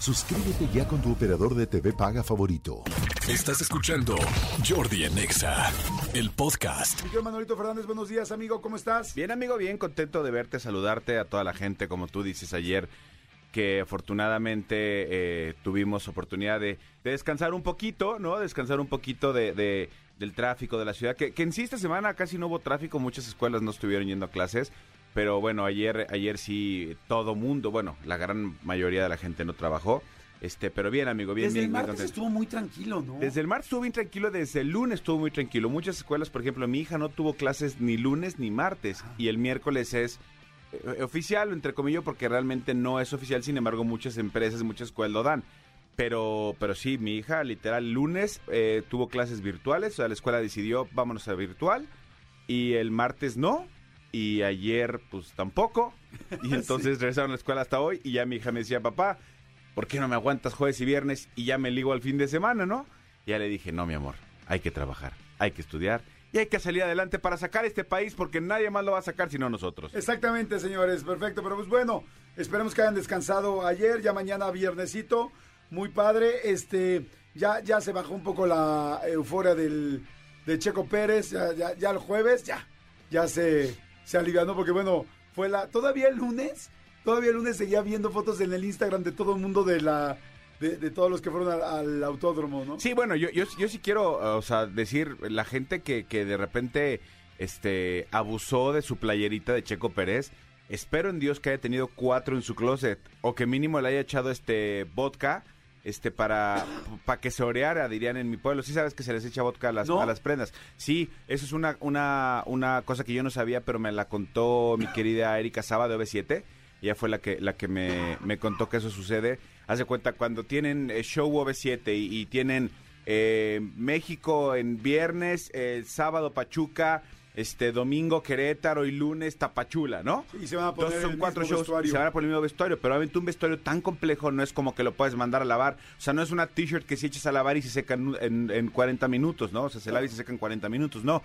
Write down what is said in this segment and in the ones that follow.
Suscríbete ya con tu operador de TV paga favorito. Estás escuchando Jordi Anexa, el podcast. Miguel Manuelito Fernández, buenos días, amigo, ¿cómo estás? Bien, amigo, bien contento de verte, saludarte a toda la gente, como tú dices ayer, que afortunadamente eh, tuvimos oportunidad de, de descansar un poquito, ¿no? Descansar un poquito de, de- del tráfico de la ciudad, que, que en sí esta semana casi no hubo tráfico, muchas escuelas no estuvieron yendo a clases, pero bueno, ayer, ayer sí todo mundo, bueno, la gran mayoría de la gente no trabajó, este, pero bien, amigo, bien, Desde bien, el bien martes contento. estuvo muy tranquilo, ¿no? Desde el martes estuvo bien tranquilo, desde el lunes estuvo muy tranquilo. Muchas escuelas, por ejemplo, mi hija no tuvo clases ni lunes ni martes y el miércoles es eh, oficial, entre comillas, porque realmente no es oficial, sin embargo muchas empresas, muchas escuelas lo dan. Pero, pero sí, mi hija literal lunes eh, tuvo clases virtuales, o sea, la escuela decidió vámonos a virtual y el martes no y ayer pues tampoco y entonces regresaron a la escuela hasta hoy y ya mi hija me decía, papá, ¿por qué no me aguantas jueves y viernes y ya me ligo al fin de semana, no? Y ya le dije, no, mi amor, hay que trabajar, hay que estudiar y hay que salir adelante para sacar este país porque nadie más lo va a sacar sino nosotros. Exactamente, señores, perfecto. Pero pues bueno, esperemos que hayan descansado ayer, ya mañana viernesito. Muy padre. Este, ya, ya se bajó un poco la euforia del, de Checo Pérez. Ya, ya, ya el jueves, ya, ya se, se alivianó porque bueno, fue la. Todavía el lunes, todavía el lunes seguía viendo fotos en el Instagram de todo el mundo de la. De, de todos los que fueron al, autódromo, ¿no? Sí, bueno, yo, yo, yo sí quiero, o sea, decir, la gente que, que de repente este, abusó de su playerita de Checo Pérez, espero en Dios que haya tenido cuatro en su closet, o que mínimo le haya echado este vodka, este, para, para que se oreara, dirían en mi pueblo. Sí sabes que se les echa vodka a las, ¿No? a las prendas. Sí, eso es una, una, una cosa que yo no sabía, pero me la contó mi querida Erika Saba de OV7. Ella fue la que, la que me, me contó que eso sucede. Hace cuenta, cuando tienen eh, show OV7 y, y tienen eh, México en viernes, el sábado Pachuca, este domingo Querétaro y lunes Tapachula, ¿no? Y se van a poner Entonces son el cuatro mismo shows vestuario. y se van a poner el mismo vestuario, pero obviamente un vestuario tan complejo no es como que lo puedes mandar a lavar. O sea, no es una t-shirt que si echas a lavar y se seca en, en, en 40 minutos, ¿no? O sea, se lava y se seca en 40 minutos, no.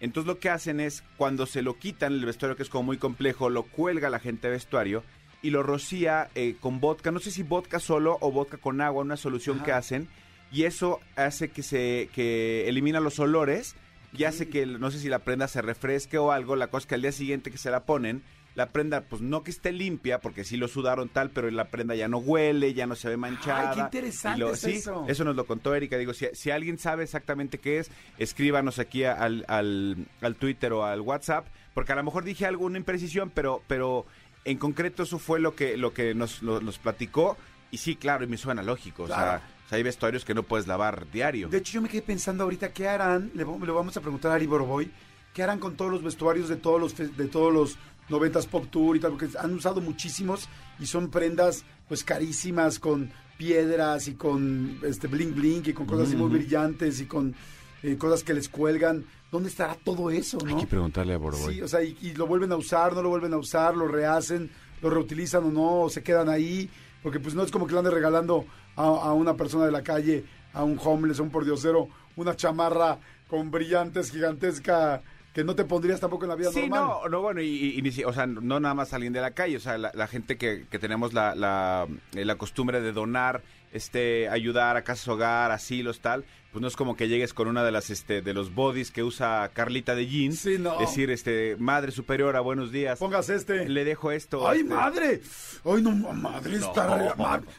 Entonces lo que hacen es, cuando se lo quitan el vestuario que es como muy complejo, lo cuelga la gente de vestuario y lo rocía eh, con vodka, no sé si vodka solo o vodka con agua, una solución que hacen, y eso hace que se que elimina los olores y hace que, no sé si la prenda se refresque o algo, la cosa es que al día siguiente que se la ponen, la prenda, pues no que esté limpia, porque sí lo sudaron tal, pero la prenda ya no huele, ya no se ve manchada. Ay, qué interesante lo- es sí, eso. eso nos lo contó Erika. Digo, si, si alguien sabe exactamente qué es, escríbanos aquí al, al, al Twitter o al WhatsApp, porque a lo mejor dije alguna imprecisión, pero, pero en concreto eso fue lo que, lo que nos, lo- nos platicó. Y sí, claro, y me suena lógico. Claro. O, sea, o sea, hay vestuarios que no puedes lavar diario. De hecho, yo me quedé pensando ahorita qué harán, le, vamos- le vamos a preguntar a Ari Boroboy, qué harán con todos los vestuarios de todos los de todos los 90s Pop Tour y tal, porque han usado muchísimos y son prendas pues carísimas con piedras y con este bling bling y con cosas así muy brillantes y con eh, cosas que les cuelgan. ¿Dónde estará todo eso, no? Hay que preguntarle a Boroboy. Sí, o sea, y, y lo vuelven a usar, no lo vuelven a usar, lo rehacen, lo reutilizan o no, o se quedan ahí, porque pues no es como que le ande regalando a, a una persona de la calle, a un homeless, a un pordiosero, una chamarra con brillantes gigantesca que no te pondrías tampoco en la vida Sí, normal. no, no, bueno, y, y- y ni si- o sea, no nada más alguien de la calle, o sea, la, la gente que, que tenemos la, la, eh, la costumbre de donar, este, ayudar a casas hogar, asilos, tal, pues no es como que llegues con una de las, este, de los bodies que usa Carlita de jeans, Sí, no. decir, este, madre superiora, buenos días, Pongas este. le dejo esto. ¡Ay, este, madre! ¡Ay, no, madre! está-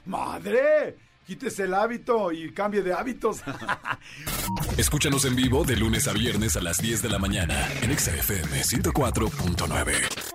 ¡Madre! Quítese el hábito y cambie de hábitos. Escúchanos en vivo de lunes a viernes a las 10 de la mañana en Exa FM 104.9.